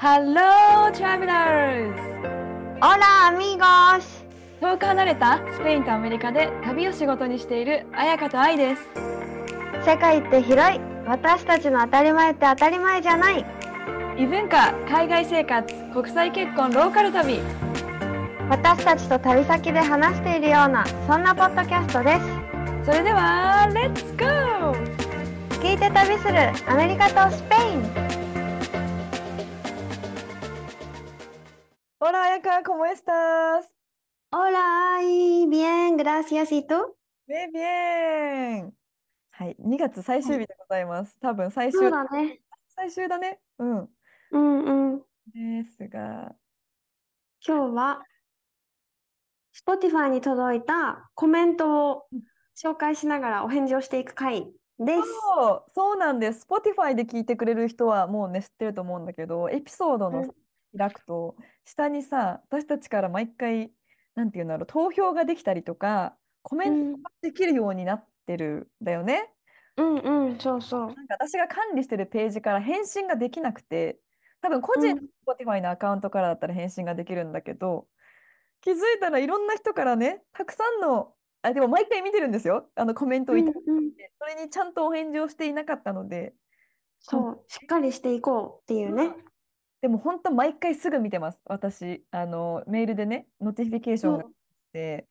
Hello, travelers! Hola amigos! 遠く離れたスペインとアメリカで旅を仕事にしている彩香と愛です。世界って広い私たちの当たり前って当たり前じゃない異文化、海外生活、国際結婚、ローカル旅。私たちと旅先で話しているようなそんなポッドキャストですそれでは、Let's go! 聞いて旅するアメリカとスペイン Hola, Ayaka, ¿cómo estás? Hola, ay, bien, gracias. ¿Y tú? Bien, bien! はい、2月最終日でございます。多分最終、そうだね。最終だね。うん。うんうん。ですが、今日は Spotify に届いたコメントを紹介しながらお返事をしていく回です。そう、そうなんです。Spotify で聞いてくれる人はもうね、知ってると思うんだけど、エピソードのうん開くと、下にさ、私たちから毎回、なんていうんだろう、投票ができたりとか、コメントができるようになってるんだよね。うんうん、そうそう。なんか私が管理してるページから返信ができなくて、多分個人の Spotify のアカウントからだったら返信ができるんだけど、気づいたらいろんな人からね、たくさんの、あ、でも毎回見てるんですよ、あのコメントをいただいて、うんうんそれにちゃんとお返事をしていなかったので、そう、しっかりしていこうっていうね。でも本当毎回すぐ見てます、私。あの、メールでね、 notification が来て、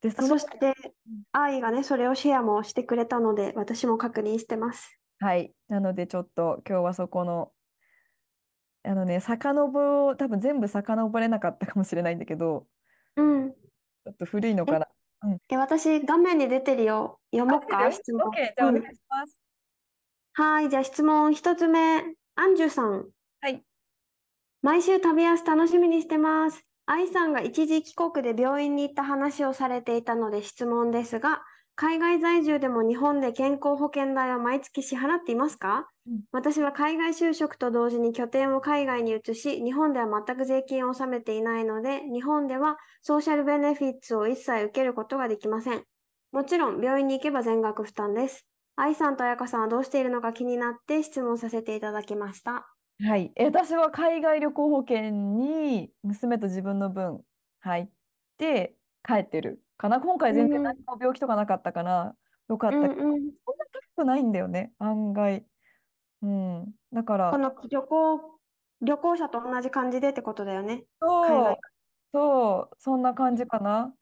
で、そして、愛がね、それをシェアもしてくれたので、私も確認してます。はい、なのでちょっと今日はそこの、あのね、遡、多分全部遡れなかったかもしれないんだけど、うん。ちょっと古いのかな。え、私、画面に出てるよ。読もうか、質問。OK、じゃあおうん願いします。はい、じゃあ質問一つ目。アンジュさん。はい。毎週旅安楽しみにしてます。愛さんが一時帰国で病院に行った話をされていたので質問ですが、海外在住でも日本で健康保険代は毎月支払っていますか？うん私は海外就職と同時に拠点を海外に移し、日本では全く税金を納めていないので、日本ではソーシャルベネフィッツを一切受けることができません。もちろん病院に行けば全額負担です。愛さんと彩香さんはどうしているのか気になって質問させていただきました。はい。え私は海外旅行保険に娘と自分の分入って帰ってるかな。今回全然うん何も病気とかなかったからよかったけど。そんな高くないんだよね、案外。うん。だから、この旅行、旅行者と同じ感じでってことだよね。海そう外、そう、そんな感じかな。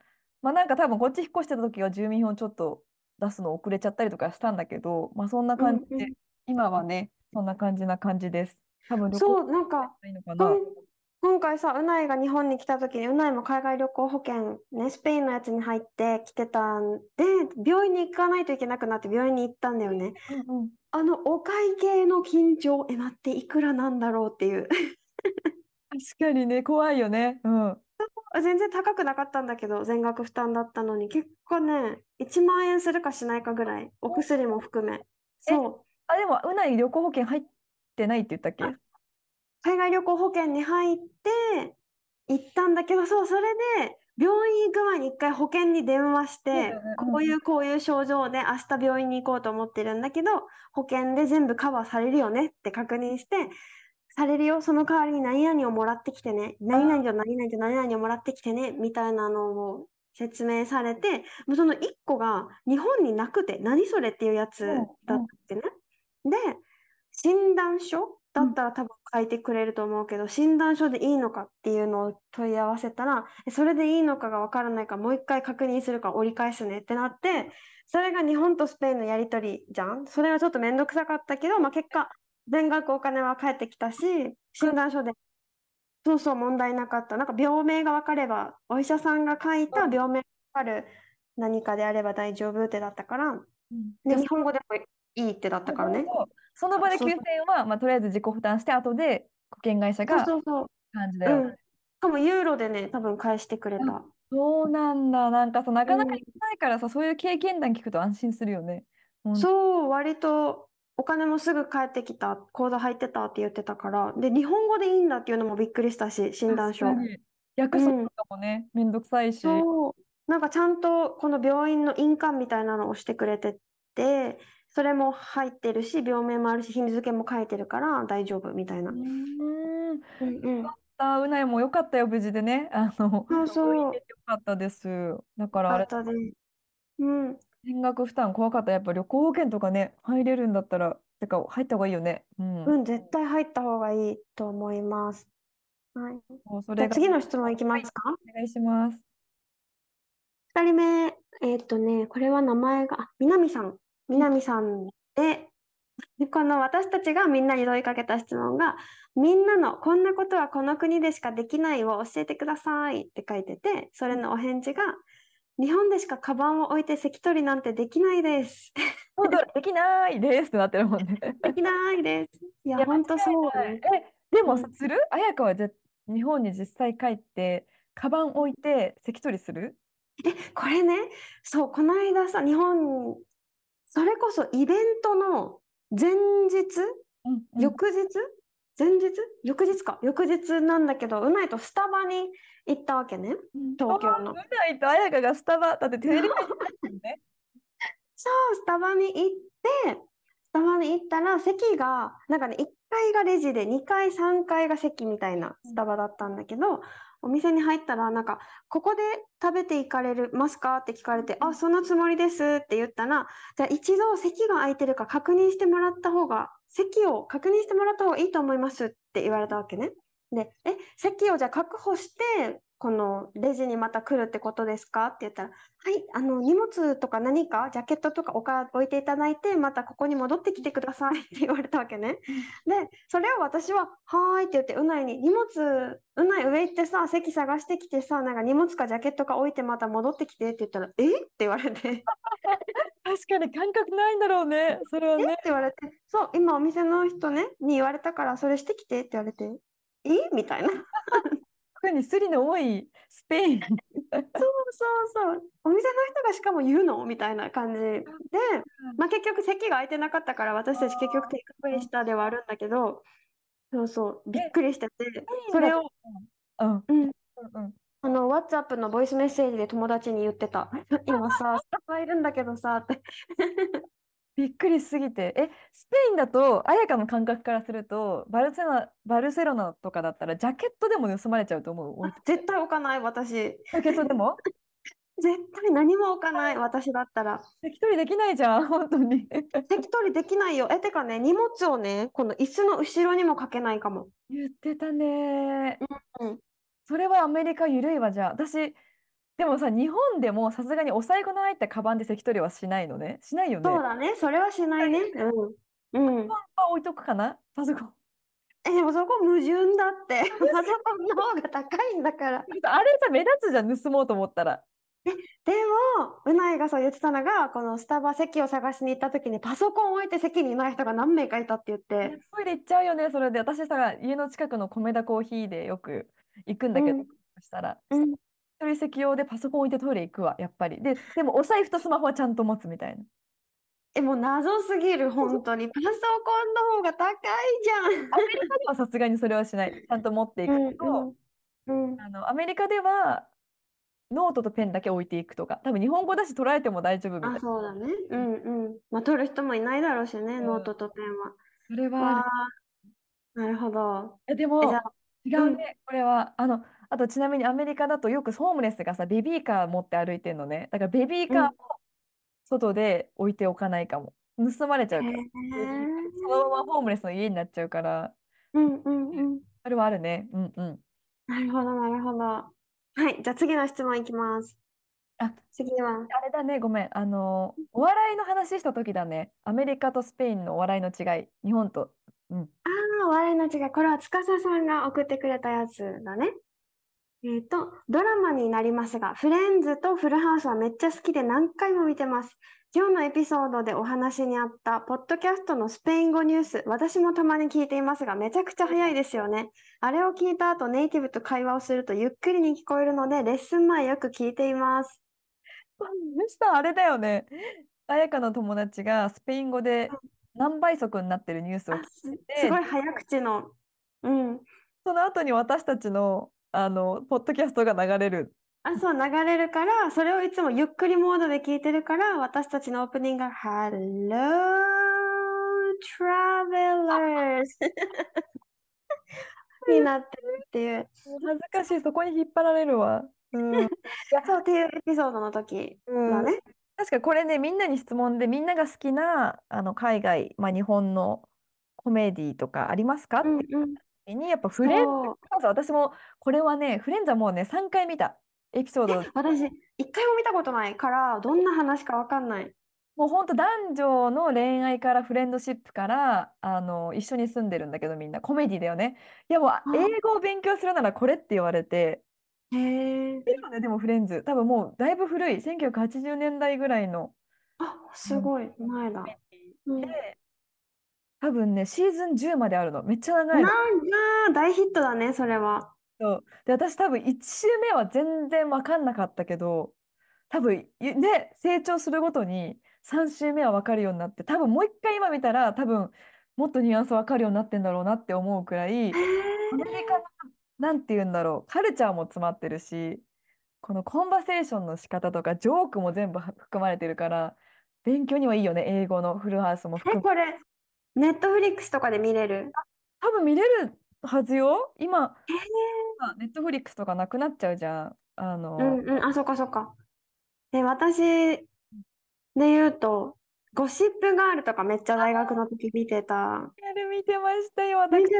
まあなんか多分こっち引っ越してた時は住民票ちょっと出すの遅れちゃったりとかしたんだけど、まあそんな感じで、今はね、そんな感じな感じです。多分旅行そう、なんか、いいのかな？今回さ、うないが日本に来た時に、うないも海外旅行保険、ね、スペインのやつに入って来てたんで、病院に行かないといけなくなって病院に行ったんだよね。うんうんあの、お会計の緊張、え、待って、いくらなんだろうっていう。確かにね、怖いよね。うん。全然高くなかったんだけど、全額負担だったのに、結構ね、1万円するかしないかぐらい、お薬も含め。そう。あ、でも、うない旅行保険入ってないって言ったっけ？あ海外旅行保険に入って行ったんだけど、そう、それで病院行く前に一回保険に電話して、こういうこういう症状で明日病院に行こうと思ってるんだけど、保険で全部カバーされるよねって確認して、されるよ、その代わりに何々をもらってきてね、何々と何々と何々をもらってきてね、みたいなのを説明されて、もうその1個が日本になくて、何それっていうやつうんだってね。で、診断書だったら多分書いてくれると思うけど、診断書でいいのかっていうのを問い合わせたら、えそれでいいのかがわからないからもう一回確認するから折り返すねってなって、それが日本とスペインのやり取りじゃん。それはちょっとめんどくさかったけど、まあ、結果、全額お金は返ってきたし、診断書で、そうそう問題なかった。なんか病名がわかれば、お医者さんが書いた病名がわかる何かであれば大丈夫ってだったから、で、日本語でもいいってだったからね。その場でそう9000円は、まあ、とりあえず自己負担して、後で保険会社がそうそう。う感じだよね。ん。しかもユーロでね、多分返してくれた。そうなんだ。なんかさ、なかなかうん行けないからさ、そういう経験談聞くと安心するよね。うんそう、割とお金もすぐ返ってきた、口座入ってたって言ってたから、で、日本語でいいんだっていうのもびっくりしたし、診断書。確かに訳すのとかもね、めんどくさいし。そう、なんかちゃんとこの病院の印鑑みたいなのをしてくれてて、それも入ってるし、病名もあるし、日付も書いてるから大丈夫みたいな。うーん。うんうん。あ、うないもよかったよ、無事でね。あの、そうそう。よかったです。だからあれ、あったで。うん。全額負担怖かった。やっぱ旅行保険とかね、入れるんだったら、てか入った方がいいよね。うん。うん、絶対入った方がいいと思います。はい。じゃあもうそれが、次の質問いきますか？お願いします。二人目、えーっとね、これは名前が、あ、南さん。南さんで、でこの私たちがみんなに問いかけた質問が、みんなのこんなことはこの国でしかできないを教えてくださいって書いてて、それのお返事が、日本でしかカバンを置いて関取りなんてできないです。本当できないですってなってるもんね。できないです。いや、いや、間違ほんとそう。え、でも。する？綾香はぜ日本に実際帰って、カバン置いて関取りする？え、これね、そう、この間さ、日本、それこそイベントの前日？うんうん。翌日？前日？翌日か。翌日なんだけど、うないとスタバに行ったわけね。うん東京のう。ないと綾香がスタバ、だってテレビね。そう、スタバに行って、スタバに行ったら席が、なんかね、1階がレジで2階、3階が席みたいなスタバだったんだけど、お店に入ったら、なんか、ここで食べていかれるますか？って聞かれて、あ、そのつもりですって言ったら、じゃあ一度席が空いてるか確認してもらった方が、席を確認してもらった方がいいと思いますって言われたわけね。で、え、席をじゃあ確保して、このレジにまた来るってことですか？って言ったら、はい、あの、荷物とか何か、ジャケットとか置か、置いていただいて、またここに戻ってきてください って言われたわけね。で、それを私は、はーいって言って、うないに、荷物、うない上行ってさ、席探してきてさ、なんか荷物かジャケットか置いてまた戻ってきてって言ったら、え？って言われて、確かに感覚ないんだろうね。それはえっね。て言われて、そう、今お店の人ね、に言われたから、それしてきてって言われて、え？みたいな。特にスリの多いスペイン。そうそうそう。お店の人がしかも言うの？みたいな感じで、まあ、結局席が空いてなかったから私たち結局テイクアウェイしたではあるんだけど、そうそう、びっくりしてて、それを、うん。うん、うんうん。あの、WhatsApp のボイスメッセージで友達に言ってた。今さ、スタッフいるんだけどさ、って。びっくりすぎて。え、スペインだと、綾香の感覚からすると、バルセロナ、バルセロナとかだったら、ジャケットでも盗まれちゃうと思う。絶対置かない、私。ジャケットでも？絶対何も置かない、私だったら。関取りできないじゃん、本当に。席取りできないよ。え、てかね、荷物をね、この椅子の後ろにもかけないかも。言ってたね。うん。それはアメリカ緩いわ、じゃあ。私、でもさ、日本でもさすがにお財布の入ったカバンで関取りはしないのね。しないよね。そうだね、それはしないね。うん。うん。あ置いとくかな？パソコン。え、でもそこ矛盾だって。パソコンの方が高いんだから。あれさ、目立つじゃん、盗もうと思ったら。でも、うないがそう言ってたのが、このスタバ席を探しに行った時にパソコン置いて席にいない人が何名かいたって言って。トイレ行っちゃうよね、それで。私さ、家の近くの米田コーヒーでよく行くんだけど、うんそしたら、うん。一人席用でパソコン置いてトイレ行くわ、やっぱり。で、でもお財布とスマホはちゃんと持つみたいな。え、もう謎すぎる、本当に。パソコンの方が高いじゃん。アメリカではさすがにそれはしない。ちゃんと持っていくと、うん。うん。あの、アメリカではノートとペンだけ置いていくとか、多分日本語だし取られても大丈夫みたいあ、な。そうだね。うんうん。まあ、取る人もいないだろうしね、うんノートとペンは。それはなるほど。え、でえ、も違うね、これは。あの、あとちなみにアメリカだとよくホームレスがさ、ベビーカー持って歩いてんのね。だからベビーカーも外で置いておかないかも。盗まれちゃうから。そのままホームレスの家になっちゃうから、うんうんうん。それはあるね。うんうん。なるほど、なるほど。はい、じゃあ次の質問いきます。あ、次は、あれだね、ごめん。あの、お笑いの話した時だね。アメリカとスペインのお笑いの違い。日本と。うん。ああ、お笑いの違い。これは司さんが送ってくれたやつだね。えっと、ドラマになりますが、フレンズとフルハウスはめっちゃ好きで何回も見てます。今日のエピソードでお話にあった、ポッドキャストのスペイン語ニュース、私もたまに聞いていますが、めちゃくちゃ早いですよね。あれを聞いた後、ネイティブと会話をするとゆっくりに聞こえるので、レッスン前よく聞いています。そしたらあれだよね。彩香の友達がスペイン語で何倍速になってるニュースを聞いてすごい早口の。うん。その後に私たちの、あのポッドキャストが流れるあ、そう、流れるから、それをいつもゆっくりモードで聞いてるから、私たちのオープニングが Hello Travelers になってるっていう。恥ずかしい、そこに引っ張られるわ。うん。いや、そうっていうエピソードの時うん、だね。確かこれね、みんなに質問で、みんなが好きなあの海外、まあ、日本のコメディとかありますか？ってうんうん。時に、やっぱフレンズ、そう。私もこれはね、フレンズはもうね、3回見たエピソード、私、一回も見たことないから、どんな話かわかんない。もう本当男女の恋愛からフレンドシップからあの一緒に住んでるんだけど、みんなコメディだよね。いやもう英語を勉強するならこれって言われて、へえ。ね、でもフレンズ、多分もうだいぶ古い、1980年代ぐらいのあ、すごい、前だ。うん。で、多分ね、シーズン10まであるの。めっちゃ長いの。なんだ、大ヒットだね、それは。そうで、私多分1週目は全然分かんなかったけど、多分いね、成長するごとに3週目は分かるようになって、多分もう一回今見たら、多分もっとニュアンス分かるようになってんだろうなって思うくらい、へアメリカの、なんて言うんだろう、カルチャーも詰まってるし、このコンバセーションの仕方とか、ジョークも全部は含まれてるから、勉強にはいいよね、英語のフルハウスも含え、めこれ、ネットフリックスとかで見れる？多分見れるはずよ。今、へえ。ネットフリックスとかなくなっちゃうじゃん。あうの、んうん、あ、そっかそっか。で、私で言うと、ゴシップガールとかめっちゃ大学の時見てた。あれ見てましたよ、私。見て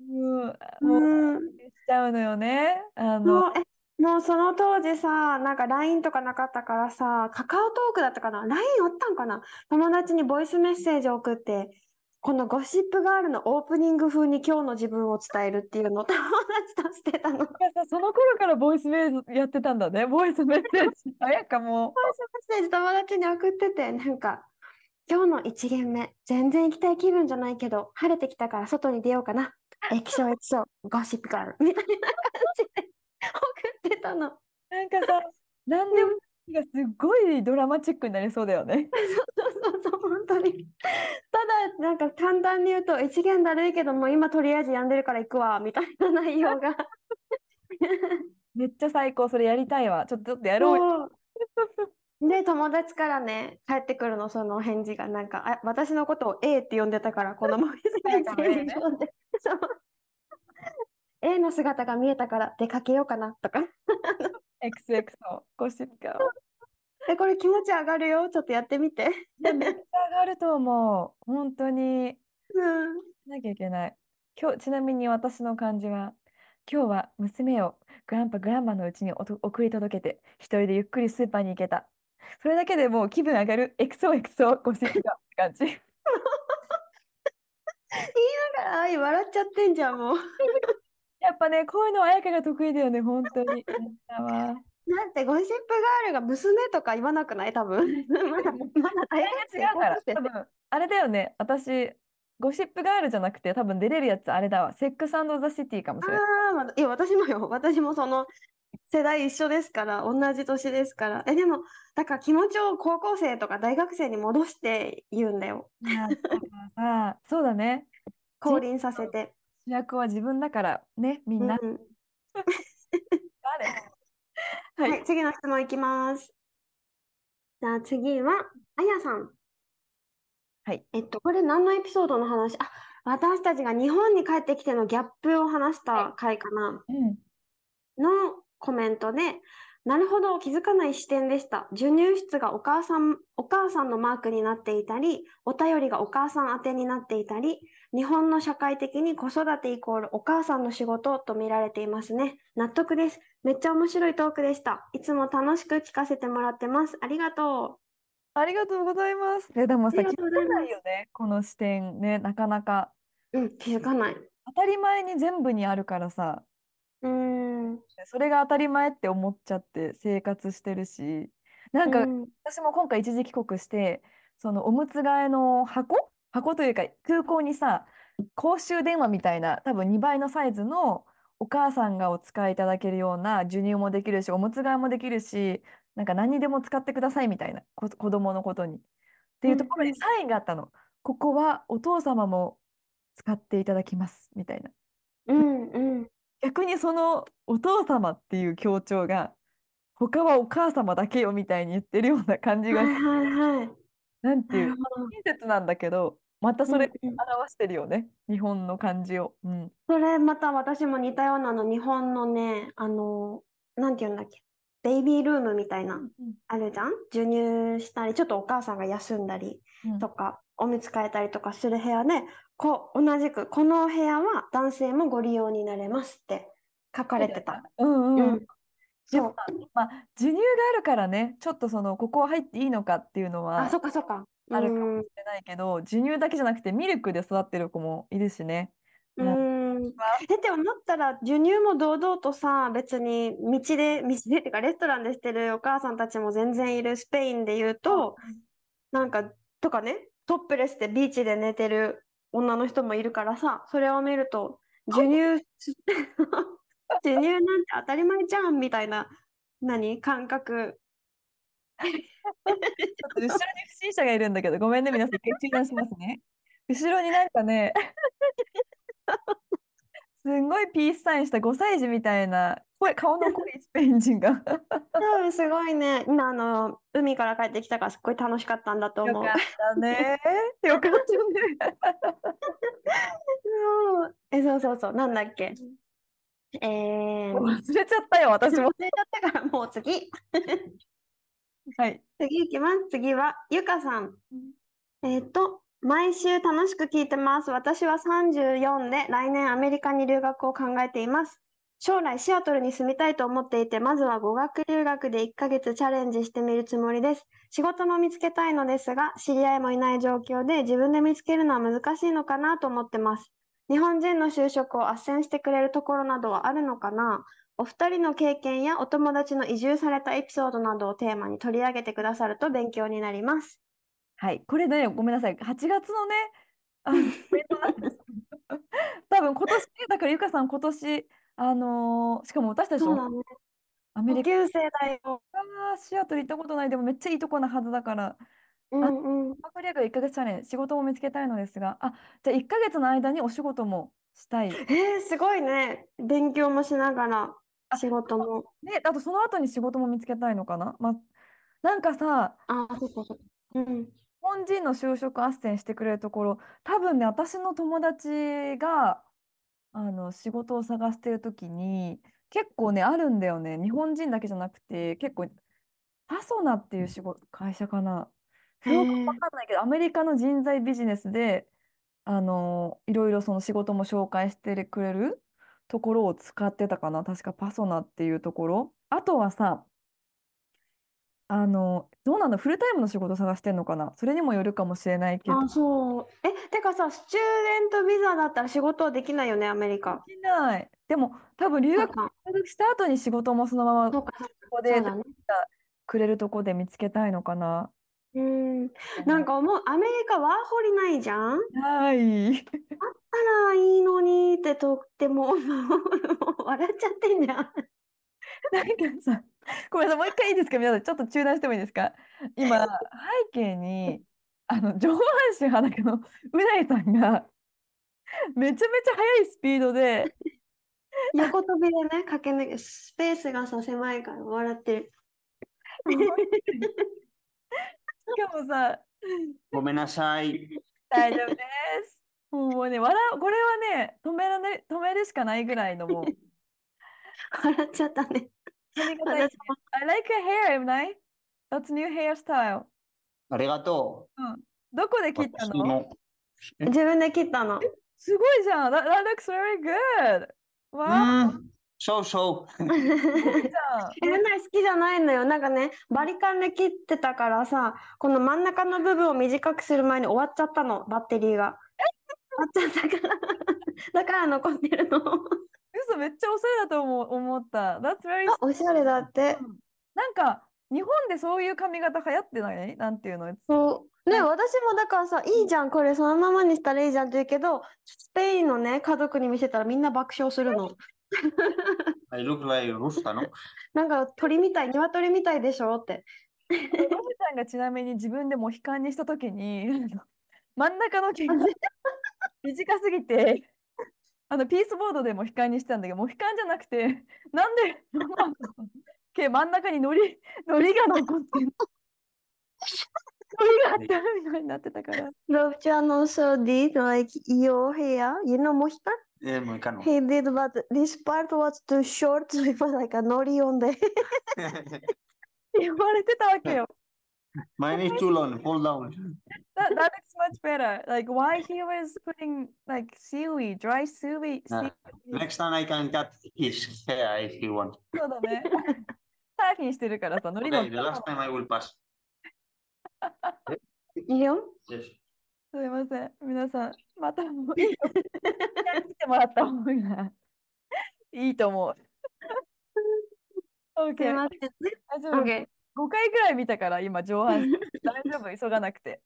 うん、たもう、うん。しちゃうのよね。あの、え、もうその当時さ、なんか LINE とかなかったからさ、カカオトークだったかな ?LINE あったんかな？友達にボイスメッセージを送って、このゴシップガールのオープニング風に今日の自分を伝えるっていうのを 友達としてたの。その頃からボイスメールやってたんだね。ボイスメッセージ。早かもスメッセージ友達に送ってて、なんか、今日の一限目、全然行きたい気分じゃないけど、晴れてきたから外に出ようかな。液晶液晶、ゴシップガール、みたいな感じで送ってたの。う。なんかさ、なんでもがすごいドラマチックになりそうだよね。そうそうそう、本当に。ただ、なんか簡単に言うと、一元だるいけども、今とりあえず病んでるから行くわ、みたいな内容が。めっちゃ最高。それやりたいわ。ちょっと、ちょっとやろう。で、友達からね、返ってくるの、その返事が、なんか、あ、私のことを A って呼んでたから、このボイスメッセージ読んで、そう。A の姿が見えたから出かけようかな、とか。XXO、ゴシップが。え、これ気持ち上がるよ、ちょっとやってみて。めっちゃ上がると思う。本当に。うん。しなきゃいけない。今日、ちなみに私の感じは、今日は娘をグランパ、グランマのうちにおと送り届けて、一人でゆっくりスーパーに行けた。それだけでもう気分上がる。XOXO ゴシップがって感じ。だから、あい笑っちゃってんじゃん、もう。やっぱね、こういうのは彩香が得意だよね、本当に。やったわ。だってゴシップガールが娘とか言わなくない？多分。まだ、まだ大違うから、多分あれだよね、私、ゴシップガールじゃなくて、多分出れるやつあれだわ。セックスザ・シティかもしれない。あいや、私もよ。私もその世代一緒ですから、同じ年ですから。え、でも、だから気持ちを高校生とか大学生に戻して言うんだよ。そうだね。降臨させて。主役は自分だから、ね、みんな。うん誰？は はいい、次の質問いきます。じゃあ次は、あやさん。はい。えっと、これ何のエピソードの話？あ、私たちが日本に帰ってきてのギャップを話した回かな。うん。のコメントで、なるほど、気づかない視点でした。授乳室がお母さん、お母さんのマークになっていたり、お便りがお母さん宛てになっていたり、日本の社会的に子育てイコールお母さんの仕事と見られていますね。納得です。めっちゃ面白いトークでした。いつも楽しく聞かせてもらってます。ありがとありがとうございます。え、でもさ、気づかないよね、この視点ね、なかなか。う。うん、気づかない。う当たり前に全部にあるからさ、ーん。それが当たり前って思っちゃって生活してるし、なんかうん私も今回一時帰国して、そのおむつ替えの箱箱というか空港にさ、公衆電話みたいな多分2倍のサイズのお母さんがお使いいただけるような授乳もできるし、おむつ替えもできるし、なんか何にでも使ってくださいみたいな、こ子供のことに。っていうところにサインがあったの。ここはお父様も使っていただきますみたいな。うん、うん。逆にそのお父様っていう強調が他はお母様だけよみたいに言ってるような感じがはいはいはい。なんていう。親切なんだけどまたそれうんうん表してるよね日本の感じを。うん、それまた私も似たようなの、日本のね、あの、なんて言うんだっけ、ベイビールームみたいな、あるじゃん？授乳したり、ちょっとお母さんが休んだりうんとか、おむつ替えたりとかする部屋で、こう、同じく、このお部屋は男性もご利用になれますって書かれてた。うんうん、うん。そう。まあ授乳があるからねちょっとそのここは入っていいのかっていうのあ、はそっかそっか。あるかもうんしれないけど、授乳だけじゃなくてミルクで育ってる子もいるしね。うん。え、でも思ったら、授乳も堂々とさ、別に道で、道でっていうか、レストランでしてるお母さんたちも全然いるスペインで言うと、なんか、とかね、トップレスでビーチで寝てる女の人もいるからさ、それを見ると、授乳、授乳なんて当たり前じゃんみたいな、何？感覚。ちょっと後ろに不審者がいるんだけど、ごめんね、皆さん、一回中断しますね。後ろになんかね、すんごいピースサインした5歳児みたいな、声顔の濃いスペイン人が。多分すごいね、今あの、海から帰ってきたからすっごい楽しかったんだと思うよか。ったね。よかったね。そうえ、そうそうそう、なんだっけ？えー、忘れちゃったよ、私も。忘れちゃったからもう次。はい。次いきます。次は、ゆかさん。えっと、毎週楽しく聞いてます。私は34で来年アメリカに留学を考えています。将来シアトルに住みたいと思っていて、まずは語学留学で1ヶ月チャレンジしてみるつもりです。仕事も見つけたいのですが、知り合いもいない状況で自分で見つけるのは難しいのかなと思ってます。日本人の就職を斡旋してくれるところなどはあるのかな？お二人の経験やお友達の移住されたエピソードなどをテーマに取り上げてくださると勉強になります。はい、これね、ごめんなさい、8月のね、あのイベントなんです。多分今年、だからゆかさん、今年、あのーしかも私たちそうだね。アメリカ同級生だよ。あーシアトル行ったことない、でもめっちゃいいとこなはずだから、うんうん。語学留学1ヶ月チャレンジ、仕事も見つけたいのですが、あ、じゃあ1ヶ月の間にお仕事もしたい。えー、すごいね。勉強もしながらあ仕事も。で、あとその後に仕事も見つけたいのかな？まあ、なんかさ、あ、そっかそっか。うん。日本人の就職斡旋してくれるところ、多分ね、私の友達があの仕事を探してるときに、結構ね、あるんだよね。日本人だけじゃなくて、結構、パソナっていう仕事、会社かな。すごくわかんないけど、アメリカの人材ビジネスで、あのいろいろその仕事も紹介してくれるところを使ってたかな。確かパソナっていうところ。あとはさ、あの、どうなのフルタイムの仕事探してんのかな？それにもよるかもしれないけど。あ、そう。え、てかさ、スチューデントビザだったら仕事はできないよね、アメリカ。できない。でも、多分留学そうか留学した後に仕事もそのままこそうか、そうか。こでそうだね。くれるとこで見つけたいのかな。うん。なんか思う、アメリカワーホリないじゃん？はい。あら、いいのにってとっても。笑っちゃってんじゃん。なんかさ、ごめんなさい、もう一回いいですか、皆さん、ちょっと中断してもいいですか？今、背景に、あの上半身裸のうないさんが、めちゃめちゃ速いスピードで、横跳びでね、駆け抜け、スペースがさ、狭いから笑ってる。しかもさ、ごめんなさい。大丈夫です。もうね、笑う、これはね、止められ、止めるしかないぐらいのもう、笑っちゃったね。I like your hair, エムナイ That's new hairstyle. ありがとどこでう。切ったの？自分で切ったの。すごいじゃん。That, that looks very good. わうん。そうそー、う。いいじゃん。え、なんな好きじゃないのよ。なんかね、バリカンで切ってたからさ、この真ん中の部分を短くする前に終わっちゃったの、バッテリーが。終わっちゃったから。だから残ってるの。嘘、めっちゃおしゃれだと思う思った。That's very あ、おしゃれだって。うんなんか、日本でそういう髪型流行ってない？なんていうの？そう。ね、はい私もだからさ、いいじゃん、これそのままにしたらいいじゃんって言うけど、スペインのね、家族に見せたらみんな爆笑するの。I look like Rusta, ¿no? なんか鳥みたい、鶏みたいでしょって。ロブちゃんがちなみに自分でモヒカンにしたときに、真ん中の毛が 短すぎて、あのピースボードでモヒカンにしたんだけど、モヒカンじゃなくて、なんでけ真ん中に海苔、海苔が残ってる。海苔があったみたいになってたから。 Robchan also did like your hair, you know Mohika? Eh, mohicano. He did, but this part was too short, so it was like a nori on the 言われてたわけよ。 Mine is too long. Pull down. That, that is much better. Like why he was putting like seaweed, dry seaweed. Nah. seaweed. Next time I can cut his hair if he wants. そうだね。サーフィンしてるからさ、海苔 Okay, の the last time I will pass. いいよ。すいません。皆さん、またもういいよ。見てもらった方がいいと思う。すい OK。ませんね。大丈夫？OK。5回ぐらい見たから、今、上半身。大丈夫、急がなくて。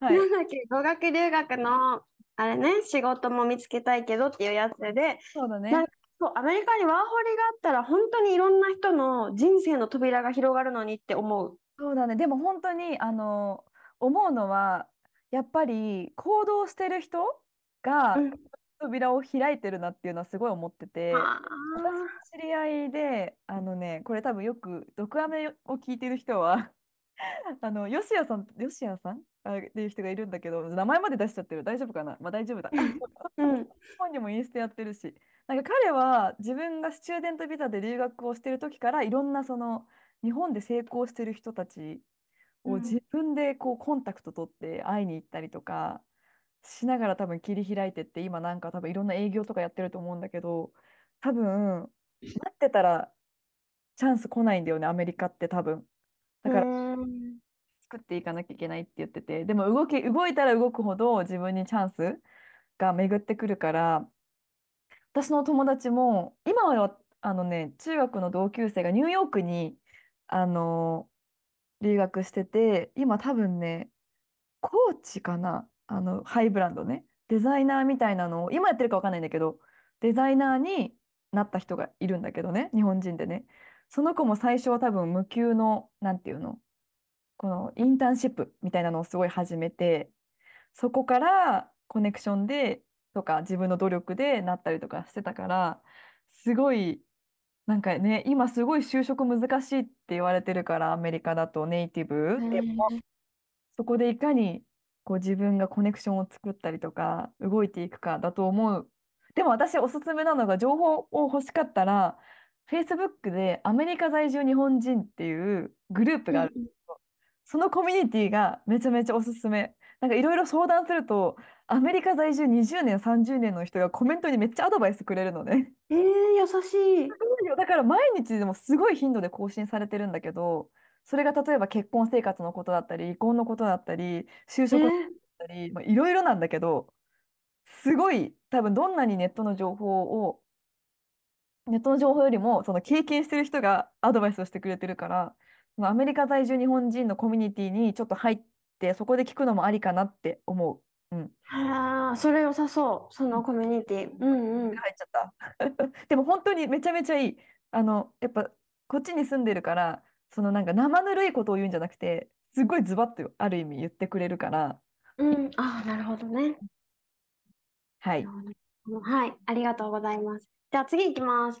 はい。なんだっけ、語学留学の、あれね、仕事も見つけたいけどっていうやつで、そうだね。そう、アメリカにワーホリがあったら、本当にいろんな人の人生の扉が広がるのにって思う。そうだね。でも本当に、あの、思うのは、やっぱり行動してる人がうん扉を開いてるなっていうのはすごい思ってて、あ私の知り合いで、あのね、これ多分よく、毒アメを聞いてる人は、あの、ヨシヤさん、ヨシヤさん？あっていう人がいるんだけど、名前まで出しちゃってる。大丈夫かな？まあ大丈夫だ。ーうん。本にもインスタやってるし、なんか彼は自分がスチューデントビザで留学をしてる時からいろんなその日本で成功してる人たちうん。を自分でこうコンタクト取って会いに行ったりとかしながら多分切り開いてって今なんか多分いろんな営業とかやってると思うんだけど多分待ってたらチャンス来ないんだよねアメリカって多分。だからうん。作っていかなきゃいけないって言っててでも動き動いたら動くほど自分にチャンスが巡ってくるから私の友達も今はあのね中学の同級生がニューヨークにあの留学してて今多分ねコーチかな？あのハイブランドね。デザイナーみたいなのを今やってるか分かんないんだけどデザイナーになった人がいるんだけどね日本人でね。その子も最初は多分無給のなんていうの？このインターンシップみたいなのをすごい始めてそこからコネクションでとか自分の努力でなったりとかしてたからすごいなんかね今すごい就職難しいって言われてるからアメリカだとネイティブでもそこでいかにこう自分がコネクションを作ったりとか動いていくかだと思う。でも私おすすめなのが情報を欲しかったら Facebook でアメリカ在住日本人っていうグループがある。そのコミュニティがめちゃめちゃおすすめ。なんかいろいろ相談すると、アメリカ在住20年、30年の人がコメントにめっちゃアドバイスくれるのね。えー、優しい。だから毎日でもすごい頻度で更新されてるんだけど、それが例えば結婚生活のことだったり、離婚のことだったり、就え職だったり、まあいろいろなんだけど、すごい多分どんなにネットの情報を、ネットの情報よりもその経験してる人がアドバイスをしてくれてるから、アメリカ在住日本人のコミュニティにちょっと入って、そこで聞くのもありかなって思う。うん。ああ、それ良さそう。そのコミュニティ。うんうん。入っちゃった。でも本当にめちゃめちゃいい。あの、やっぱこっちに住んでるから、そのなんか生ぬるいことを言うんじゃなくて、すごいズバッとある意味言ってくれるから、うん。ああ、なるほどね。はい。はい、ありがとうございます。じゃあ次行きます。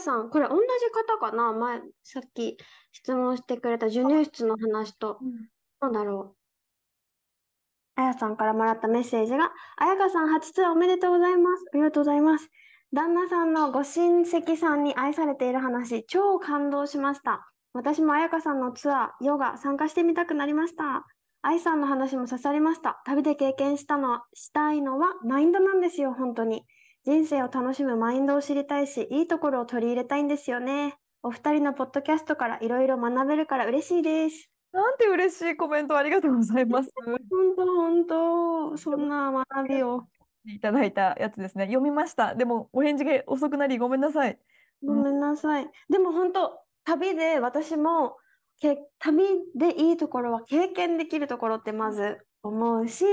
さん、これ同じ方かな？前、さっき質問してくれた授乳室の話と、なんだろう？あやさんからもらったメッセージが、あやかさん初ツアーおめでとうございます。ありがとうございます。旦那さんのご親戚さんに愛されている話、超感動しました。私もあやかさんのツアー、ヨガ参加してみたくなりました。愛さんの話も刺さりました。旅で経験したの、したいのはマインドなんですよ、本当に。人生を楽しむマインドを知りたいし、いいところを取り入れたいんですよね。お二人のポッドキャストからいろいろ学べるから嬉しいです。なんて嬉しいコメントありがとうございます。本当、本当、そんな学びを。いただいたやつですね。読みました。でもお返事が遅くなりごめんなさい。ごめんなさい。でも本当、旅で私もけ旅でいいところは経験できるところってまず思うし、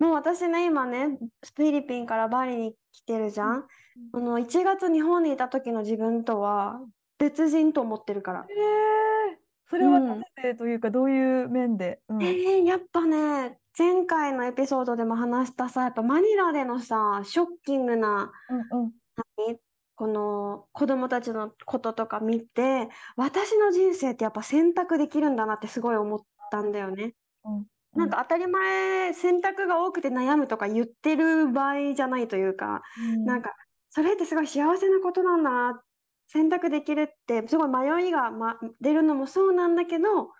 もう私ね今ねフィリピンからバリに来てるじゃん。あの1月日本にいた時の自分とは別人と思ってるから。えー、それはなぜでというか、どういう面で、うん、えー、やっぱね前回のエピソードでも話したさやっぱマニラでのさショッキングなうんうん。何？この子供たちのこととか見て私の人生ってやっぱ選択できるんだなってすごい思ったんだよね。うんなんか当たり前選択が多くて悩むとか言ってる場合じゃないというか、うん。なんかそれってすごい幸せなことなんだな選択できるってすごい迷いが、ま、出るのもそうなんだけど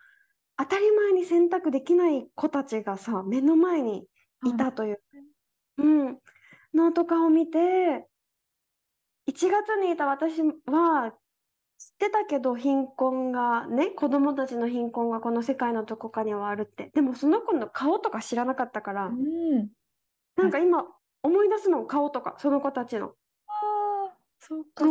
当たり前に選択できない子たちがさ目の前にいたという、うん、のとかを見て1月にいた私は知ってたけど貧困がね子供たちの貧困がこの世界のどこかにはあるって。でもその子の顔とか知らなかったから、うん。なんか今思い出すの顔とかその子たちの。あーそう。か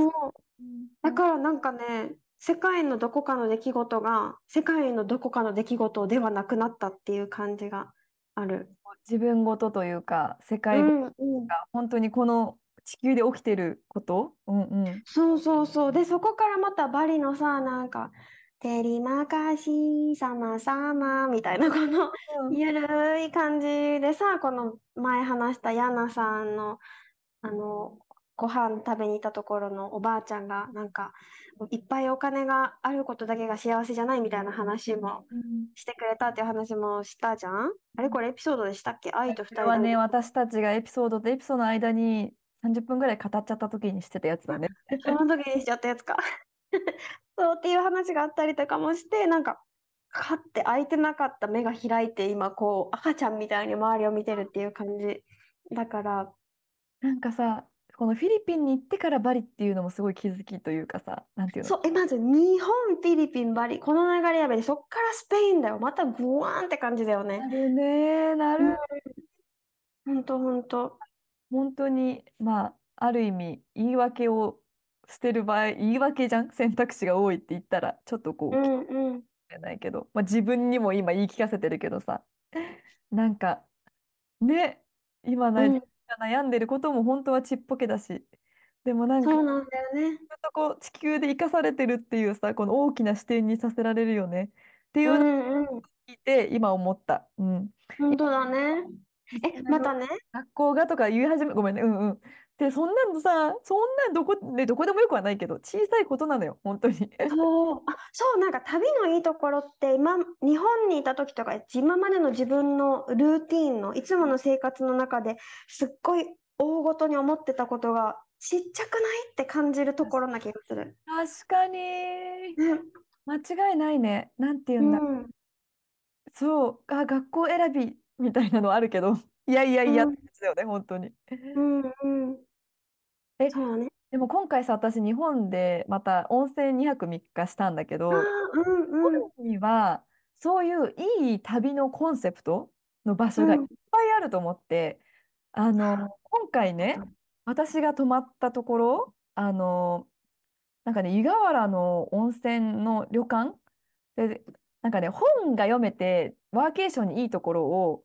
だからなんかね世界のどこかの出来事が世界のどこかの出来事ではなくなったっていう感じがある。自分ごとというか世う界ごとんうん、が本当にこの地球で起きてること、うんうん、そうそうそう。で、そこからまたバリのさ、なんか、テリマカシサマサマみたいなこのゆるい感じでさ、この前話したヤナさんの、あの、ご飯食べに行ったところのおばあちゃんが、なんか、いっぱいお金があることだけが幸せじゃないみたいな話もうんしてくれたっていう話もしたじゃん？あれこれエピソードでしたっけ？愛と二これはね。私たちがエピソードとエピソードの間に30分ぐらい語っちゃった時にしてたやつだね。その時にしちゃったやつか。そうっていう話があったりとかもして、なんか、かって開いてなかった目が開いて、今こう、赤ちゃんみたいに周りを見てるっていう感じ。だから、なんかさ、このフィリピンに行ってからバリっていうのもすごい気づきというかさ、なんていうの？そう、え、まず日本、フィリピン、バリ、この流れやべで、そっからスペインだよ。またグワーンって感じだよねな。るね、なうんる。ほんとほんと。本当に、まあ、ある意味、言い訳を捨てる場合、言い訳じゃん、選択肢が多いって言ったら、ちょっとこう、うんうん。しれないけど、まあ、自分にも今言い聞かせてるけどさ、なんか、ね、今悩んでることも本当はちっぽけだし、でもなんか、そうなんだよね。ずっとこう地球で生かされてるっていうさ、この大きな視点にさせられるよねっていううのを。聞いて、今思った。うん。ほんとだね。え、またね。学校がとか言い始め、ごめんね、うんうん。で、そんなのさ、そんなんどこ、ね、どこでもよくはないけど、小さいことなのよ、本当に。そう、あ、そう、なんか旅のいいところって今、日本にいた時とか、今までの自分のルーティーンの、いつもの生活の中ですっごい大ごとに思ってたことがちっちゃくないって感じるところな気がする。確かに。ね、間違いないね。なんて言ううんだ。ん、そう、あ、学校選びみたいなのあるけど、いやいやいやうんって感じだよね、本当に。うん、うん。えそうだね。でも今回さ、私、日本でまた温泉2泊3日したんだけあど、ー、うん、うん、日本にはそういういい旅のコンセプトの場所がいっうんぱいあると思って、あの今回ね私が泊まったところあのなんかね湯河原の温泉の旅館でなんかね本が読めてワーケーションにいいところを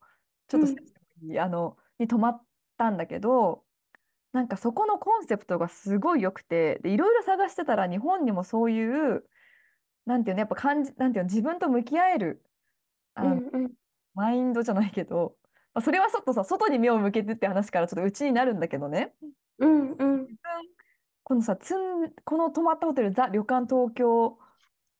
ちょっとうんあのに泊まったんだけどなんかそこのコンセプトがすごい良くてでいろいろ探してたら日本にもそういうなんていうのやっぱ感じなんていうの自分と向き合えるあのうん、うん。マインドじゃないけど、まあ、それはちょっとさ外に目を向けてって話からちょっとうちになるんだけどねうん、うん。このさつんこの泊まったホテルザ・旅館東京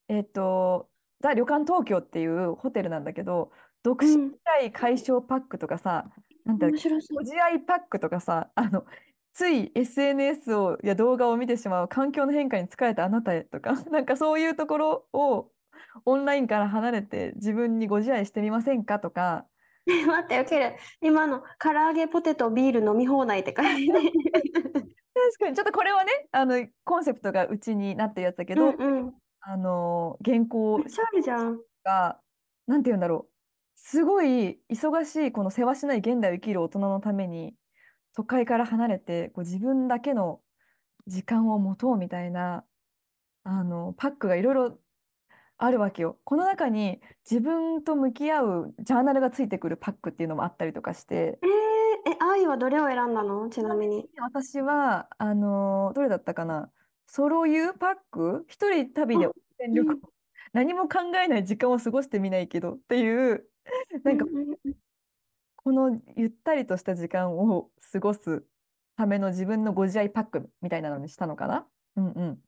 えっとザ・旅館東京っていうホテルなんだけど独身うん時代解消パックとかさ、うの面白そうご。自愛パックとかさあのつい SNS をや動画を見てしまう環境の変化に疲れたあなたへとか なんかそういうところをオンラインから離れて自分にご自愛してみませんかとか 待って、ウケる。今の唐揚げ、ポテト、ビール飲み放題って書いてね。確かにちょっとこれはねあのコンセプトがうちになってるやつだけうど、んうん。あの原稿めっちゃあるじゃん。がなんて言うんだろうすごい忙しいこのせわしない現代を生きる大人のために都会から離れてこう自分だけの時間を持とうみたいなあのパックがいろいろあるわけよ。この中に自分と向き合うジャーナルがついてくるパックっていうのもあったりとかして、えー、え、愛はどれを選んだの？ちなみに。私は、あのどれだったかな、ソロユーパック、一人旅であ温泉旅行、うん何も考えない時間を過ごしてみないけどっていう、なんかこのゆったりとした時間を過ごすための自分のご自愛パックみたいなのにしたのかな？うんうん。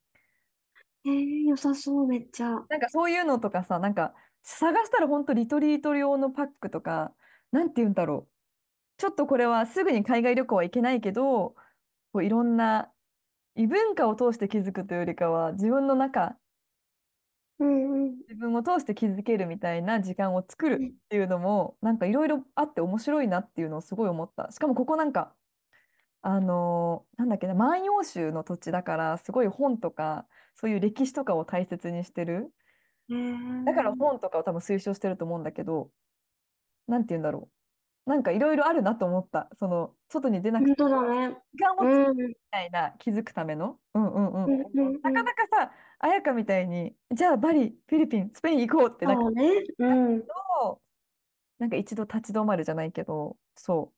えー、良さそう、めっちゃ。なんかそういうのとかさ、なんか探したら本当リトリート用のパックとか、なんて言うんだろう。ちょっとこれはすぐに海外旅行は行けないけど、こういろんな異文化を通して気づくというよりかは、自分の中、うんうん。自分を通して気づけるみたいな時間を作るうんっていうのも、なんかいろいろあって面白いなっていうのをすごい思った。しかもここなんか、あのーなんだっけな、万葉集の土地だから、すごい本とか、そういう歴史とかを大切にしてる。えー、だから本とかを多分推奨してると思うんだけど、なんて言うんだろう。なんかいろいろあるなと思った。その、外に出なくて本当だね。時間をう作るん。みたいな気づくための。うんうんうん。うんうんうんなかなかさ、彩香みたいに、じゃあバリ、フィリピン、スペイン行こうってなんかそうね。うん。となんか一度立ち止まるじゃないけど、そう、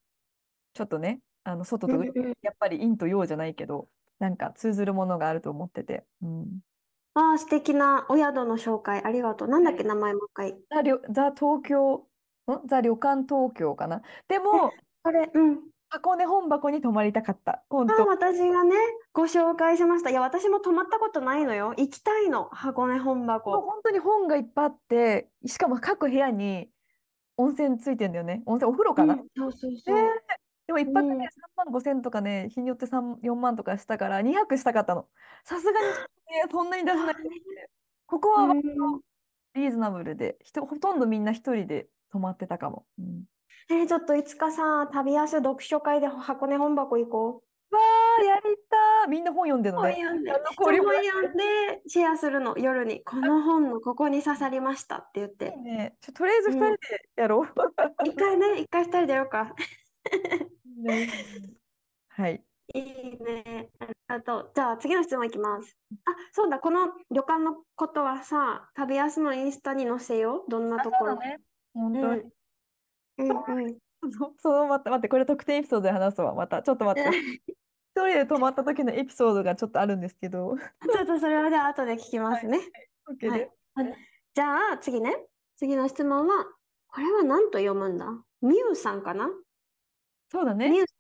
ちょっとね、あの外とうん内うんやっぱり陰と陽じゃないけど、なんか通ずるものがあると思ってて。うん、ああ、素敵なお宿の紹介ありがとう。なんだっけ、名前もう一回。ザ・東京、んザ・旅館東京かな。でも、これ、うん。箱根本箱に泊まりたかった。本ああ、当。私がね、ご紹介しました。いや、私も泊まったことないのよ。行きたいの、箱根本もう箱。本当に本がいっぱいあって、しかも各部屋に温泉ついてんだよね。温泉、お風呂かな？うん、そうそうえーそう。でも一泊うんで3万5千とかね、日によって3、4万とかしたから2泊したかったの。さすがに、ね、そんなに出せないって。ここは割とリーズナブルで、人ほとんどみんな一人で泊まってたかも。うん、えーちょっといつかさ、旅安読書会で箱根本箱行こう。わー、やりたー。みんな本読んでるのね。本読んで、本読んでシェアするの、夜に。この本のここに刺さりましたって言っいいて。ね。ちょとりあえず2人でやろう。一回ね、一回二人でやろうか。いいねはい。いいね。ああと、じゃあ次の質問いきます。あ、そうだ、この旅館のことはさ、旅安のインスタに載せよう。どんなあ、ところ。そうだね。本当に。うん。うんうん。そ その待って、待って、これ特典エピソードで話すわ。また、ちょっと待って。一人で泊まった時のエピソードがちょっとあるんですけど。ちょっとそれはじゃあ後で聞きますね。OK はいで。じゃあ次ね。次の質問は、これは何と読むんだ？ミュウさんかな？そうだね。ミュウさん。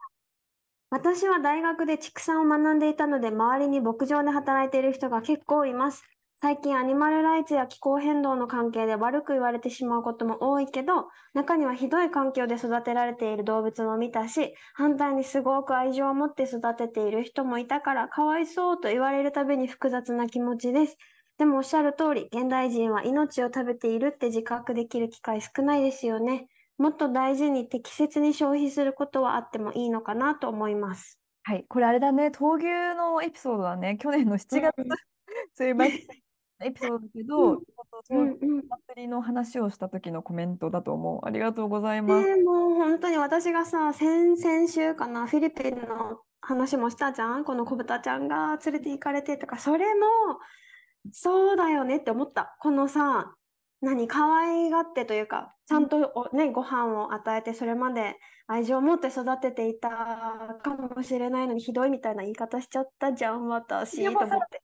私は大学で畜産を学んでいたので、周りに牧場で働いている人が結構います。最近アニマルライツや気候変動の関係で悪く言われてしまうことも多いけど、中にはひどい環境で育てられている動物も見たし、反対にすごく愛情を持って育てている人もいたから、かわいそうと言われるたびに複雑な気持ちです。でもおっしゃる通り、現代人は命を食べているって自覚できる機会少ないですよね。もっと大事に適切に消費することはあってもいいのかなと思います。はい。これあれだね。闘牛のエピソードだね。去年の7月、うん そういうエピソードだけど、うんちょっとうん闘牛うん。祭りの話をした時のコメントだと思う。ありがとうございます。えーもう本当に私がさ、先々週かな、フィリピンの話もしたじゃん。この子豚ちゃんが連れて行かれてとか、それも、そうだよねって思った。このさ、何、可愛がってというか、ちゃんとお、ね、ご飯を与えて、それまで愛情を持って育てていたかもしれないのに、ひどいみたいな言い方しちゃったじゃん、私、と思って。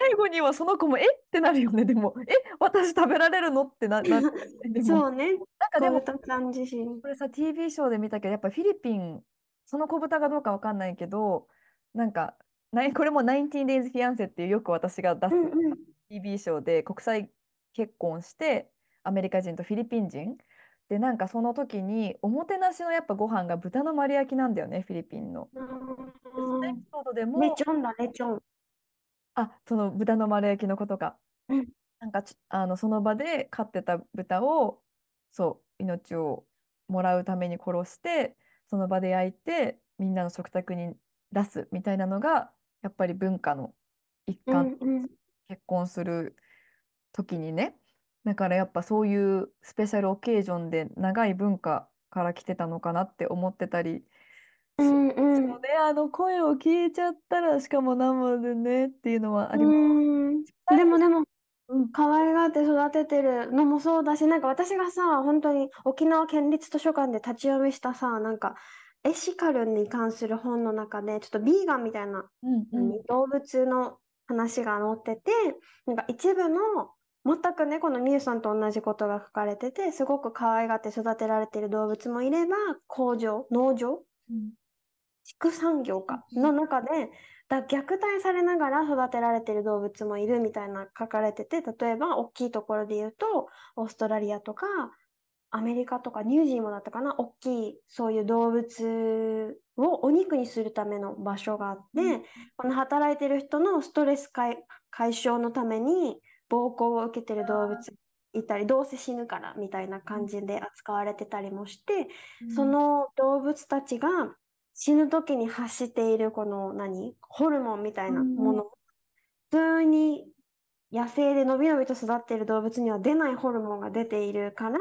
最後にはその子も、え？ってなるよね。でも、え、私食べられるの？ってな、な、そうね、なんかでも。これさ、TV ショーで見たけど、やっぱフィリピン、その子豚かどうかわかんないけど、なんか、これも19 Days Fiancé っていうよく私が出す TV ショーで国際結婚して、アメリカ人とフィリピン人。で、なんかその時に、おもてなしのやっぱご飯が豚の丸焼きなんだよね、フィリピンの。でそのエピソードでも、レチョンだ、レチョン。あ、その豚の丸焼きのことか。うんなんかちあのその場で飼ってた豚を、そう、命をもらうために殺して、その場で焼いて、みんなの食卓に出すみたいなのが、やっぱり文化の一う環、んうん。結婚する時にね。だからやっぱそういうスペシャルオケージョンで長い文化から来てたのかなって思ってたりうんうん。ね、あの声を聞いちゃったら、しかも生でねっていうのはありうます。ん。でもでも、うん可愛がって育ててるのもそうだし、なんか私がさ、本当に沖縄県立図書館で立ち読みしたさ、なんかエシカルに関する本の中で、ちょっとビーガンみたいな、うんうん何動物の話が載ってて、なんか一部の全くね、このミュウさんと同じことが書かれてて、すごく可愛がって育てられている動物もいれば、工場、農場、うん。畜産業かうん。の中でだ虐待されながら育てられてる動物もいるみたいな書かれてて例えば大きいところで言うとオーストラリアとかアメリカとかニュージーもだったかな？大きいそういう動物をお肉にするための場所があって、うん。この働いてる人のストレス解解消のために暴行を受けてる動物いたりどうせ死ぬからみたいな感じで扱われてたりもして、その動物たちが死ぬ時に発しているこの何ホルモンみたいなもの、普通に野生でのびのびと育っている動物には出ないホルモンが出ているから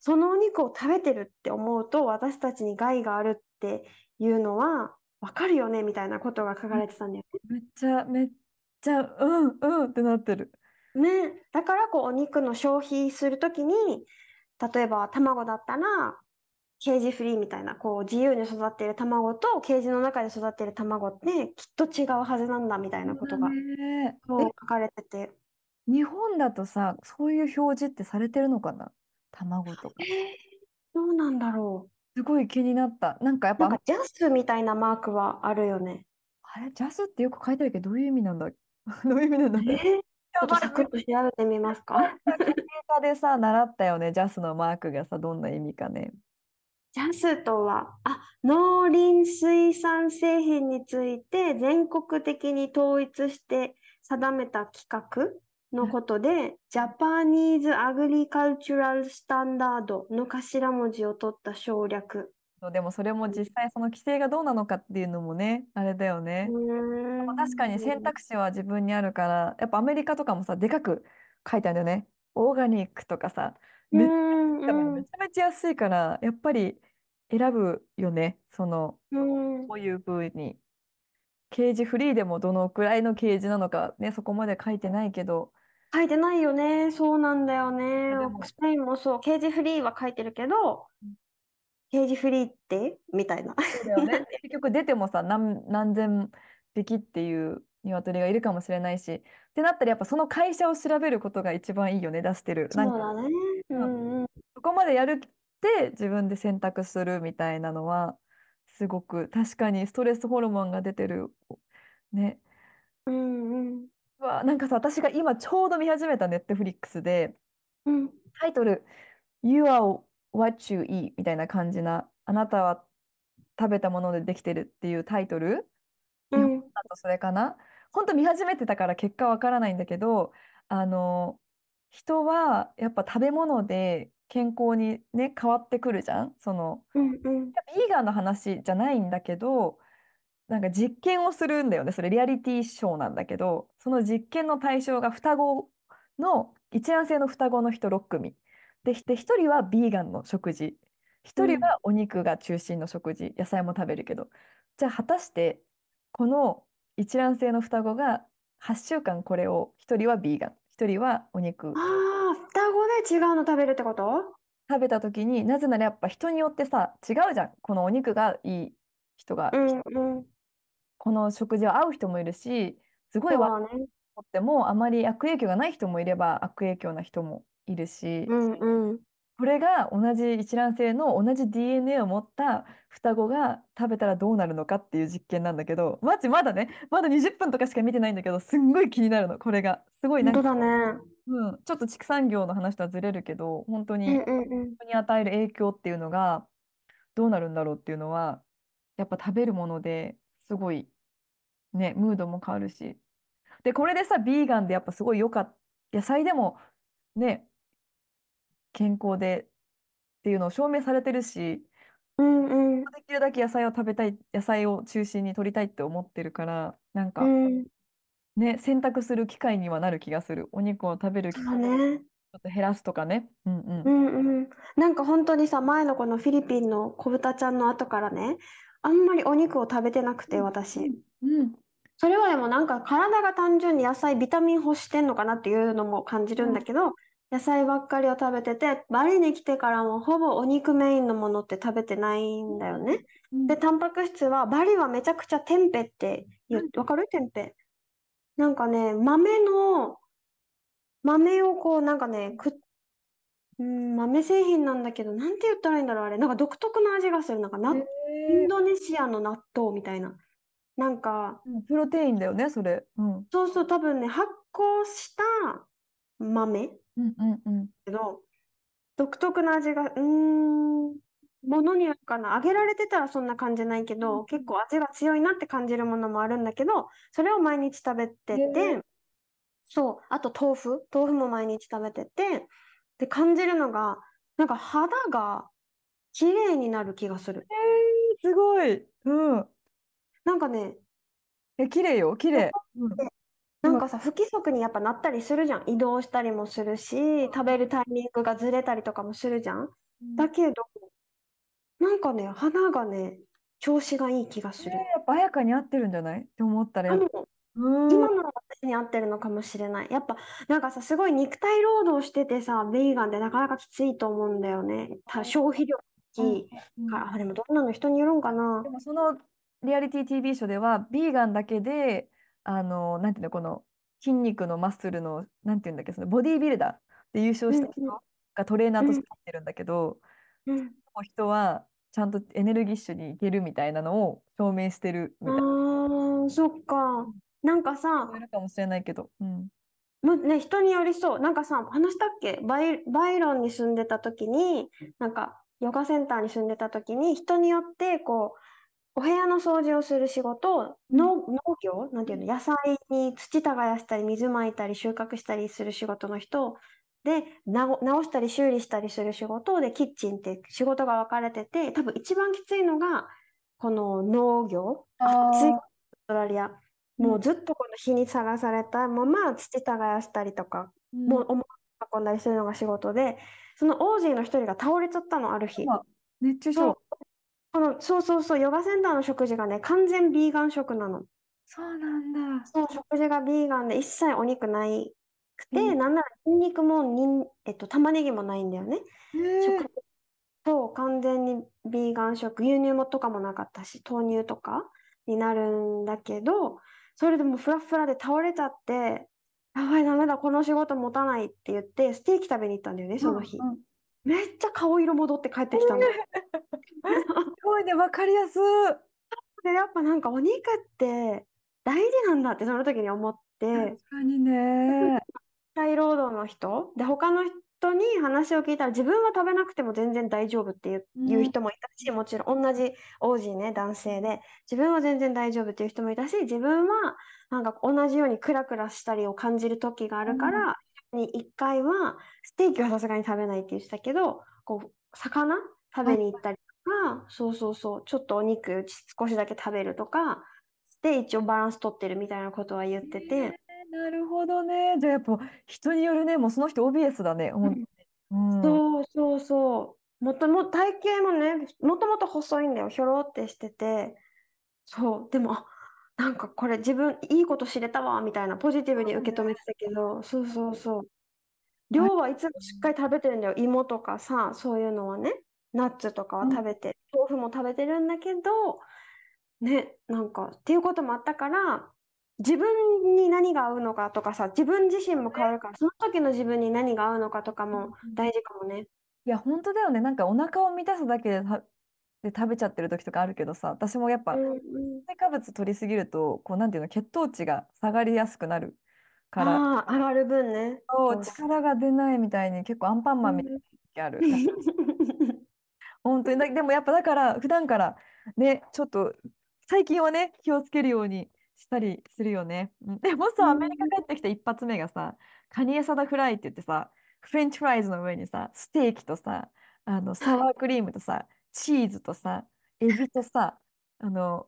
そのお肉を食べてるって思うと私たちに害があるっていうのはわかるよねみたいなことが書かれてたんだよめっちゃ、めっちゃ、うんうんってなってる。ね。ね、だからこうお肉の消費するときに例えば卵だったらケージフリーみたいなこう自由に育っている卵とケージの中で育っている卵ってきっと違うはずなんだみたいなことがねそう書かれてて。え、日本だとさ、そういう表示ってされてるのかな？卵とか。えーどうなんだろすごい気になった。なんかやっう。なんぱ、かジャスみたいなマークはあるよね。あれ、ジャスってよく書いてあるけど、どういう意味なんだ？どういう意味なんだ？えーちょっとサクッと調べてみますか？家科でさ、習ったよね、ジャスのマークがさ、どんな意味かね。ジャスとは、あ、農林水産製品について全国的に統一して定めた規格のことで、ジャパニーズ・アグリカルチュラル・スタンダードの頭文字を取った省略。そうでもそれも実際その規制がどうなのかっていうのもね、あれだよね。確かに選択肢は自分にあるから、やっぱアメリカとかもさ、でかく書いてあるんだよね。オーガニックとかさ、うめちゃめちゃめちゃ安いから、やっぱり選ぶよね。その、こういうふうに。ケージフリーでもどのくらいのケージなのかね、そこまで書いてないけど、書いてないよね。そうなんだよね。スペインもそう。ケージフリーは書いてるけどうん、ケージフリーって？みたいな。そうだよね。結局出てもさ、何、何千匹っていう鶏がいるかもしれないし、ってなったらやっぱその会社を調べることが一番いいよね、出してる。そうだね。うんうん。そこまでやるって自分で選択するみたいなのは、すごく確かにストレスホルモンが出てる。ね。うんうん。うわ、なんかさ、私が今ちょうど見始めたネットフリックスで、うん。タイトル、You are what you eat みたいな感じな、あなたは食べたものでできてるっていうタイトル？日本うん。だとそれかな？本当見始めてたから結果わからないんだけど、あの、人はやっぱ食べ物で健康にね、変わってくるじゃん？その、うんうん。ビーガンの話じゃないんだけど、なんか実験をするんだよね。それリアリティショーなんだけど、その実験の対象が双子の、一卵性の双子の人6組。で、ひで1人はビーガンの食事。1人はお肉が中心の食事。野菜も食べるけど。じゃあ果たして、この一卵性の双子が8週間これを、1人はビーガン、1人はお肉。ああ、双子で違うの食べるってこと？食べた時になぜならやっぱ人によってさ違うじゃんこのお肉がいい人が、うんうん。この食事は合う人もいるしすごい悪。いとってもあまり悪影響がない人もいれば悪影響な人もいるし、うんうん。これが同じ一卵性の同じ DNA を持った双子が食べたらどうなるのかっていう実験なんだけどマジまだねまだ20分とかしか見てないんだけどすんごい気になるのこれがすごいなんか、本当だね。うん、ちょっと畜産業の話とはずれるけど本当にうんうんうん。に与える影響っていうのがどうなるんだろうっていうのはやっぱ食べるものですごいねムードも変わるしでこれでさビーガンでやっぱすごい良かった野菜でもね健康でっていうのを証明されてるしうんうん。できるだけ野菜を食べたい野菜を中心に取りたいって思ってるからなんかうん。ね選択する機会にはなる気がするお肉を食べる機そ会をち。ょっと減らすとかねうんうんうんうん。なんか本当にさ、前のこのフィリピンの子豚ちゃんの後からね、あんまりお肉を食べてなくて、私。うん。それはでもなんか体が単純に野菜、ビタミン欲してんのかなっていうのも感じるんだけど、野菜ばっかりを食べてて、バリに来てからもほぼお肉メインのものって食べてないんだよね。うんで、タンパク質は、バリはめちゃくちゃテンペって言う、わかる？テンペ。なんかね、豆の、豆をこう、なんかね、く、うん、豆製品なんだけど、なんて言ったらいいんだろう、あれ。なんか独特の味がする。なんかな、イへンドネシアの納豆みたいな。なんか、プロテインだよね、それ。うん。そうそう、多分ね、発酵した豆うんうんうん。けど、独特な味が、うーん、ものによるかな。揚げられてたらそんな感じないけど、結構味が強いなって感じるものもあるんだけど、それを毎日食べてへて、そう、あと豆腐、豆腐も毎日食べてて、で、感じるのが、なんか肌が綺麗になる気がする。すごい。うん。なんかね、え、綺麗よ、綺麗。うん。なんかさ、不規則にやっぱなったりするじゃん。移動したりもするし、食べるタイミングがずれたりとかもするじゃん。だけど、なんかね、肌がね、調子がいい気がする。やっぱ彩香に合ってるんじゃない？って思ったらあ、やっぱ、もうん。今の私に合ってるのかもしれない。やっぱ、なんかさ、すごい肉体労働しててさ、ベーガンってなかなかきついと思うんだよね。た消費量大きいうんから、あ、でもどんなの人によるんかなで。もそのリアリティ TV ショーでは、ビーガンだけで、あの、なんていうの、この筋肉のマッスルの、なんていうんだっけ、そのボディービルダーで優勝した人がトレーナーとして入ってるんだけど、うん。人はちゃんとエネルギッシュにいけるみたいなのを証明してるみたいなああ、そっか。なんかさい、るかもしれないけど、うん。もうね、人によりそう。なんかさ、話したっけ？バイ、バイロンに住んでた時に、なんか、ヨガセンターに住んでた時に、人によって、こう、お部屋の掃除をする仕事、農、農業なんていうの、野菜に土耕したり、水まいたり、収穫したりする仕事の人、で、直したり修理したりする仕事で、キッチンって仕事が分かれてて、多分一番きついのが、この農業、あ暑い、オーーストラリア。もうずっとこの日にさらされたまま土耕したりとか、うんもう重く運んだりするのが仕事で、そのオージーの一人が倒れちゃったの、ある日。まあ熱中症。この、そうそうそう、ヨガセンターの食事がね、完全ビーガン食なの。そうなんだ。そう、食事がビーガンで一切お肉ないくて、うんなんならニンニクもにん、えっと、玉ねぎもないんだよね。へえ食そう、完全にビーガン食、牛乳もとかもなかったし、豆乳とかになるんだけど、それでもうフラフラで倒れちゃって、やばい、ダメだ、この仕事持たないって言って、ステーキ食べに行ったんだよね、その日。うんうんめっちゃ顔色戻って帰ってきたの。すごいね、わかりやすい。で、やっぱなんかお肉って大事なんだってその時に思って、確かにね。体労働の人？で他の人に話を聞いたら自分は食べなくても全然大丈夫っていう,、うんいう人もいたしもちろん同じ王子ね男性で自分は全然大丈夫っていう人もいたし自分はなんか同じようにクラクラしたりを感じる時があるから、に1回はステーキはさすがに食べないって言ってたけどこう魚？食べに行ったりとか、そうそうそうちょっとお肉少しだけ食べるとかで一応バランス取ってるみたいなことは言ってて。えーなるほどね。じゃあやっぱ人によるね、もうその人オビエスだね。うん。そうそうそう。もとも体型もね、もともと細いんだよ。ひょろってしてて。そう。でも、あ、なんかこれ自分いいこと知れたわ、みたいなポジティブに受け止めてたけど、そうそうそう。量はいつもしっかり食べてるんだよ。芋とかさ、そういうのはね。ナッツとかは食べて、豆腐も食べてるんだけど、ね、なんか、っていうこともあったから、自分に何が合うのかとかさ、自分自身も変わるから、その時の自分に何が合うのかとかも大事かもね。いや、本当だよね。なんかお腹を満たすだけでたで食べちゃってる時とかあるけどさ、私もやっぱうんうん。炭水化物取りすぎると、こうなんていうの、血糖値が下がりやすくなるから、ああ、上がる分ね。そうそう。力が出ないみたいに結構アンパンマンみたいな時ある。本当に。だ、でもやっぱだから普段からね、ちょっと最近はね、気をつけるようにしたりするよね。うん。でもさ、アメリカ帰ってきた一発目がさ、カニエサダフライって言ってさ、フレンチフライズの上にさ、ステーキとさ、あのサワークリームとさ、チーズとさ、エビとさ、あの、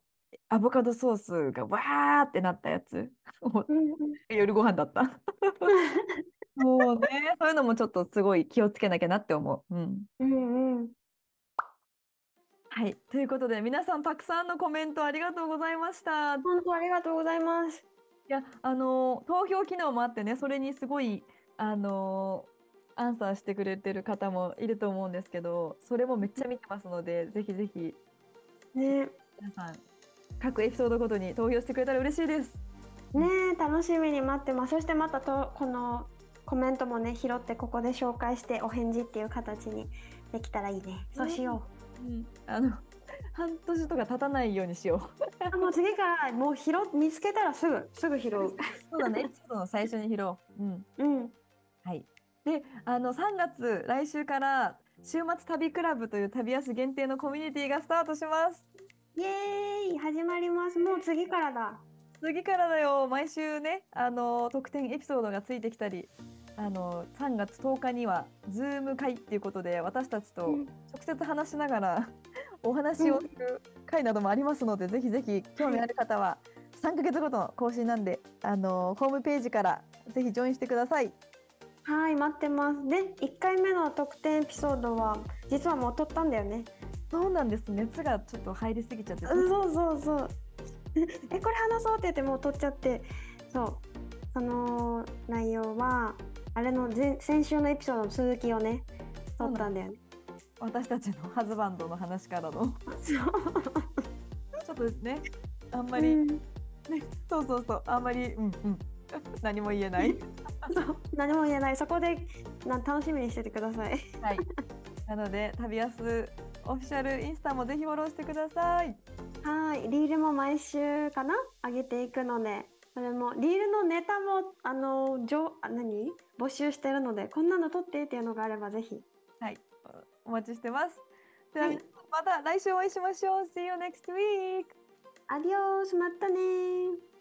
アボカドソースがわーってなったやつ。もううんうん夜ご飯だった。もうね、そういうのもちょっとすごい気をつけなきゃなって思う。うん。うんうんはい。ということで、皆さんたくさんのコメントありがとうございました。い本当ありがとうございます。や、あの、投票機能もあってね、それにすごい、あの、アンサーしてくれてる方もいると思うんですけど、それもめっちゃ見てますので、ぜひぜひ、ね皆さん、各エピソードごとに投票してくれたら嬉しいです。ねえ楽しみに待ってます。そしてまたとこのコメントもね拾ってここで紹介してお返事っていう形にできたらいいね。そうしようん、あの、半年とか経たないようにしよう。う。あもう次からもう拾っ見つけたらすぐすぐ拾う。そうだね、エピソードの最初に拾おう。うん。うん。はい。で、あの3月来週から週末旅クラブという旅安限定のコミュニティがスタートします。イエーイ始まります。もう次からだ。次からだよ。毎週ね、あの特典エピソードがついてきたり、あの3月10日には Zoom 会っていうことで私たちとうん直接話しながら お話をする会などもありますので、ぜひぜひ興味ある方は3ヶ月ごとの更新なんで、あのホームページからぜひ join してください。はい待ってます。で1回目の特典エピソードは実はもう撮ったんだよね。そうなんです。熱がちょっと入りすぎちゃって。うんそうそうそう。えこれ話そうって言ってもう撮っちゃってそうその内容はあれの前先週のエピソードの続きをね撮ったんだよね。私たちのハズバンドの話からのそう ちょっとねあんまり、うんねそうそうそうあんまりうんうん 何も言えない？そう何も言えない。そこでな楽しみにしててください。はい。なので旅安オフィシャルインスタもぜひフォローしてください。はい。リールも毎週かな上げていくので。それもリールのネタもあの上あ何？募集してるのでこんなの撮ってっていうのがあればぜひ。はい。おお待ちしてます。では、はい。また来週お会いしましょう。See you next week アディオスまたねー